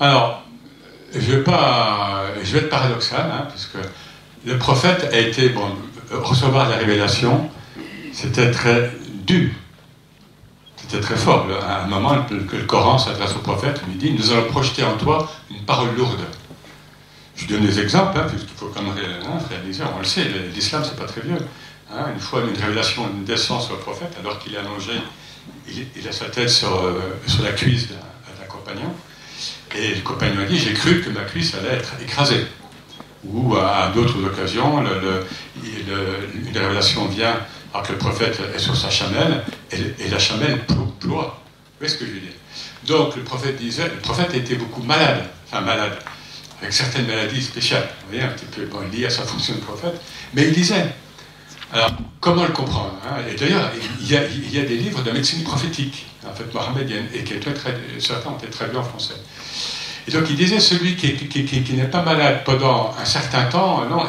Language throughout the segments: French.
Alors, je vais, pas, je vais être paradoxal, hein, puisque le prophète a été, bon, recevoir la révélation, c'était très dur. C'était très fort. À un moment que le Coran s'adresse au prophète, lui dit Nous allons projeter en toi une parole lourde. Je donne des exemples, hein, puisqu'il faut quand même hein, réaliser. On le sait, l'islam, c'est pas très vieux. Hein. une fois, une révélation descend sur le prophète, alors qu'il est allongé, il, a sa tête sur, euh, sur la cuisse d'un compagnon. Et le compagnon a dit J'ai cru que ma cuisse allait être écrasée. Ou à, d'autres occasions, une révélation vient alors que le prophète est sur sa chamelle et, la chamelle ploie. Vous voyez ce que je veux dire? Donc le prophète disait Le prophète était beaucoup malade, enfin malade, avec certaines maladies spéciales. Vous voyez, un petit peu bon, lié à sa fonction de prophète. Mais il disait alors, comment le comprendre hein? Et d'ailleurs, il, y a des livres de médecine prophétique, en fait, mohammedienne, et qui très, certains ont été traduits en français. Et donc, il disait celui qui, n'est pas malade pendant un certain temps, non,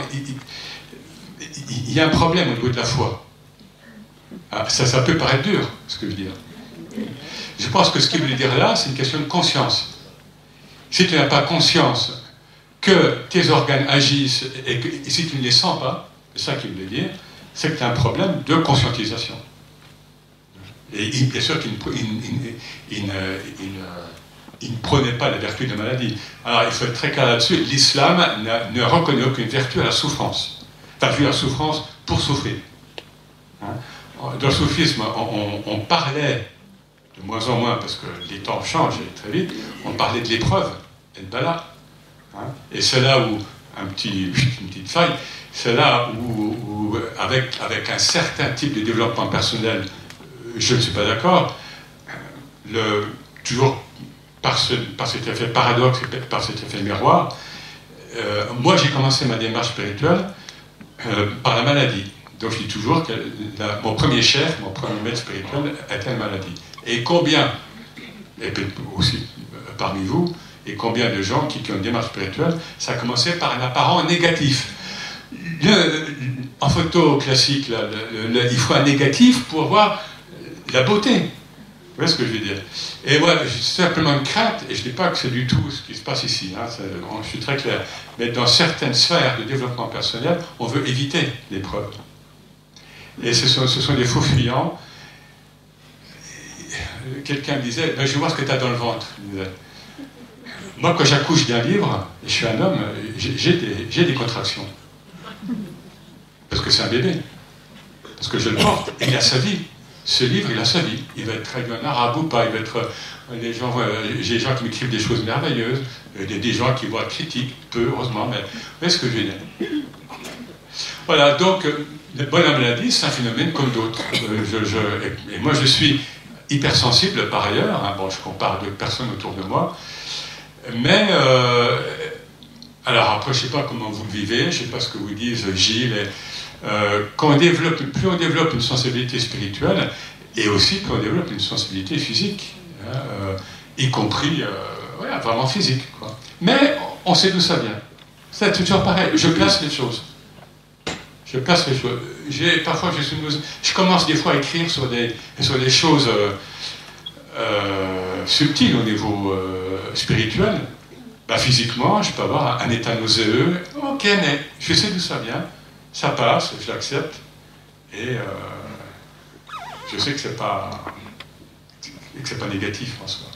il, y a un problème au niveau de la foi. Ah, ça, ça peut paraître dur, ce que je veux dire. Je pense que ce qu'il voulait dire là, c'est une question de conscience. Si tu n'as pas conscience que tes organes agissent et que si tu ne les sens pas, c'est ça qu'il voulait dire, c'est que tu as un problème de conscientisation. Et bien sûr qu'il ne, prenait pas la vertu de la maladie. Alors il faut être très clair là-dessus, l'islam ne reconnaît aucune vertu à la souffrance. Pas vu la souffrance pour souffrir. Hein? Dans le soufisme, on, parlait, de moins en moins, parce que les temps changent très vite, on parlait de l'épreuve, et de bala. Hein? et c'est là où, un petit, une petite faille, c'est là où, avec, un certain type de développement personnel, je ne suis pas d'accord, toujours par, ce, par, cet effet paradoxe et par cet effet miroir, euh, moi j'ai commencé ma démarche spirituelle euh, par la maladie. Donc je dis toujours que mon premier chef, mon premier maître spirituel était une maladie. Et combien, et aussi euh, parmi vous, et combien de gens qui, qui ont une démarche spirituelle, ça a commencé par un apparent négatif en photo classique, il faut un négatif pour voir la beauté. Vous voyez ce que je veux dire? Et moi, j'ai simplement une crainte, et je ne dis pas que c'est du tout ce qui se passe ici, hein, je suis très clair, mais dans certaines sphères de développement personnel, on veut éviter l'épreuve. Et ce sont, des faux fuyants. Quelqu'un me disait, ben, je vais voir ce que tu as dans le ventre. Moi, quand j'accouche d'un livre, je suis un homme, j'ai des contractions. Parce que c'est un bébé. Parce que je le porte et il a sa vie. Ce livre, il a sa vie. Il va être traduit en arabe ou pas. Il va être. Euh, gens, euh, j'ai des gens qui m'écrivent des choses merveilleuses, euh, des, des gens qui voient critiques, peu, heureusement, mais voyez ce que je dire Voilà, donc, la bonne maladie, c'est un phénomène comme d'autres. et, moi, je suis hypersensible par ailleurs. Hein. bon, je compare deux personnes autour de moi. Mais alors après, je ne sais pas comment vous vivez, je ne sais pas ce que vous disent Gilles. Euh, développe, plus on développe une sensibilité spirituelle, et aussi quand on développe une sensibilité physique, hein, euh, y compris euh, vraiment physique. Mais on sait d'où ça vient. C'est toujours pareil. Je place les choses. Je place les choses. Parfois, je, commence des fois à écrire sur des, sur des choses subtiles au niveau spirituel. Bah, physiquement, je peux avoir un état nauséeux. Ok, mais je sais d'où ça vient. Ça passe, je l'accepte. Et euh, je sais que c'est pas, pas négatif en soi.